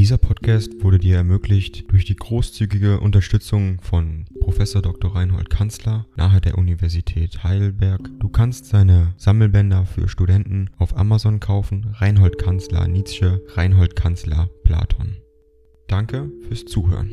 Dieser Podcast wurde dir ermöglicht durch die großzügige Unterstützung von Professor Dr. Reinhold Kanzler nahe der Universität Heidelberg. Du kannst seine Sammelbänder für Studenten auf Amazon kaufen. Reinhold Kanzler Nietzsche, Reinhold Kanzler Platon. Danke fürs Zuhören.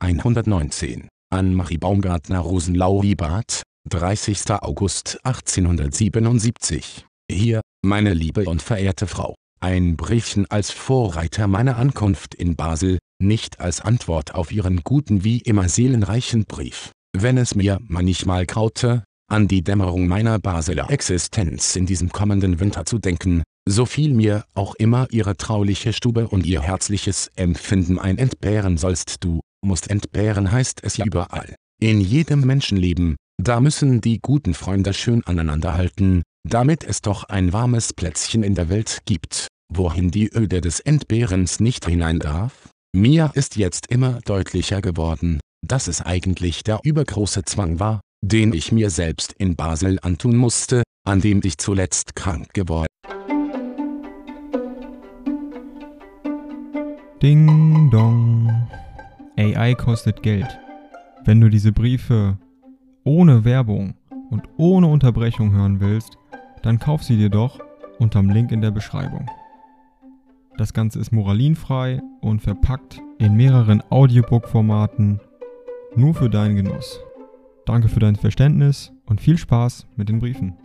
119. Anne-Marie Baumgartner Rosenlau-Liebart, 30. August 1877. Hier, meine liebe und verehrte Frau, ein Briefchen als Vorreiter meiner Ankunft in Basel, nicht als Antwort auf Ihren guten wie immer seelenreichen Brief. Wenn es mir manchmal graute, an die Dämmerung meiner Basler Existenz in diesem kommenden Winter zu denken, so fiel mir auch immer Ihre trauliche Stube und Ihr herzliches Empfinden ein. Entbehren sollst du, musst entbehren heißt es ja überall. In jedem Menschenleben, da müssen die guten Freunde schön aneinanderhalten, damit es doch ein warmes Plätzchen in der Welt gibt, wohin die Öde des Entbehrens nicht hinein darf? Mir ist jetzt immer deutlicher geworden, dass es eigentlich der übergroße Zwang war, den ich mir selbst in Basel antun musste, an dem ich zuletzt krank geworden. Ding dong. AI kostet Geld. Wenn du diese Briefe ohne Werbung und ohne Unterbrechung hören willst, dann kauf sie dir doch unterm Link in der Beschreibung. Das Ganze ist moralinfrei und verpackt in mehreren Audiobook-Formaten nur für deinen Genuss. Danke für dein Verständnis und viel Spaß mit den Briefen.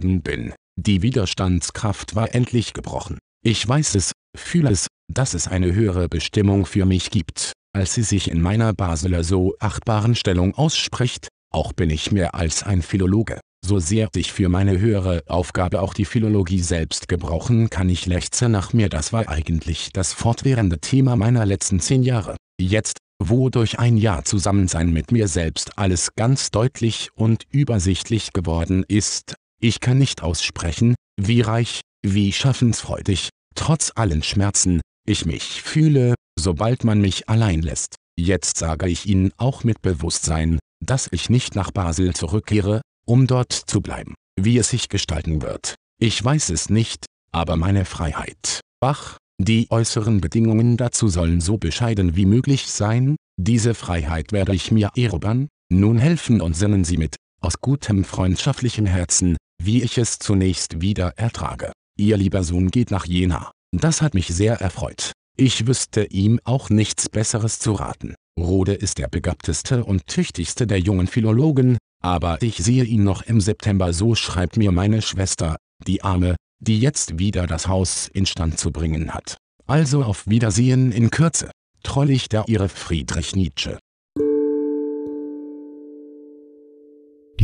bin. Die Widerstandskraft war endlich gebrochen. Ich weiß es, fühle es, dass es eine höhere Bestimmung für mich gibt, als sie sich in meiner Basler so achtbaren Stellung ausspricht, auch bin ich mehr als ein Philologe. So sehr ich für meine höhere Aufgabe auch die Philologie selbst gebrauchen kann ich lechze nach mir das war eigentlich das fortwährende Thema meiner letzten zehn Jahre. Jetzt, wo durch ein Jahr Zusammensein mit mir selbst alles ganz deutlich und übersichtlich geworden ist, ich kann nicht aussprechen, wie reich, wie schaffensfreudig, trotz allen Schmerzen, ich mich fühle, sobald man mich allein lässt. Jetzt sage ich Ihnen auch mit Bewusstsein, dass ich nicht nach Basel zurückkehre, um dort zu bleiben. Wie es sich gestalten wird, ich weiß es nicht, aber meine Freiheit. Bach, die äußeren Bedingungen dazu sollen so bescheiden wie möglich sein, diese Freiheit werde ich mir erobern, nun helfen und sinnen Sie mit, aus gutem freundschaftlichem Herzen, wie ich es zunächst wieder ertrage. Ihr lieber Sohn geht nach Jena. Das hat mich sehr erfreut. Ich wüsste ihm auch nichts Besseres zu raten. Rode ist der begabteste und tüchtigste der jungen Philologen, aber ich sehe ihn noch im September so schreibt mir meine Schwester, die Arme, die jetzt wieder das Haus instand zu bringen hat. Also auf Wiedersehen in Kürze. Trollig der Ihre Friedrich Nietzsche.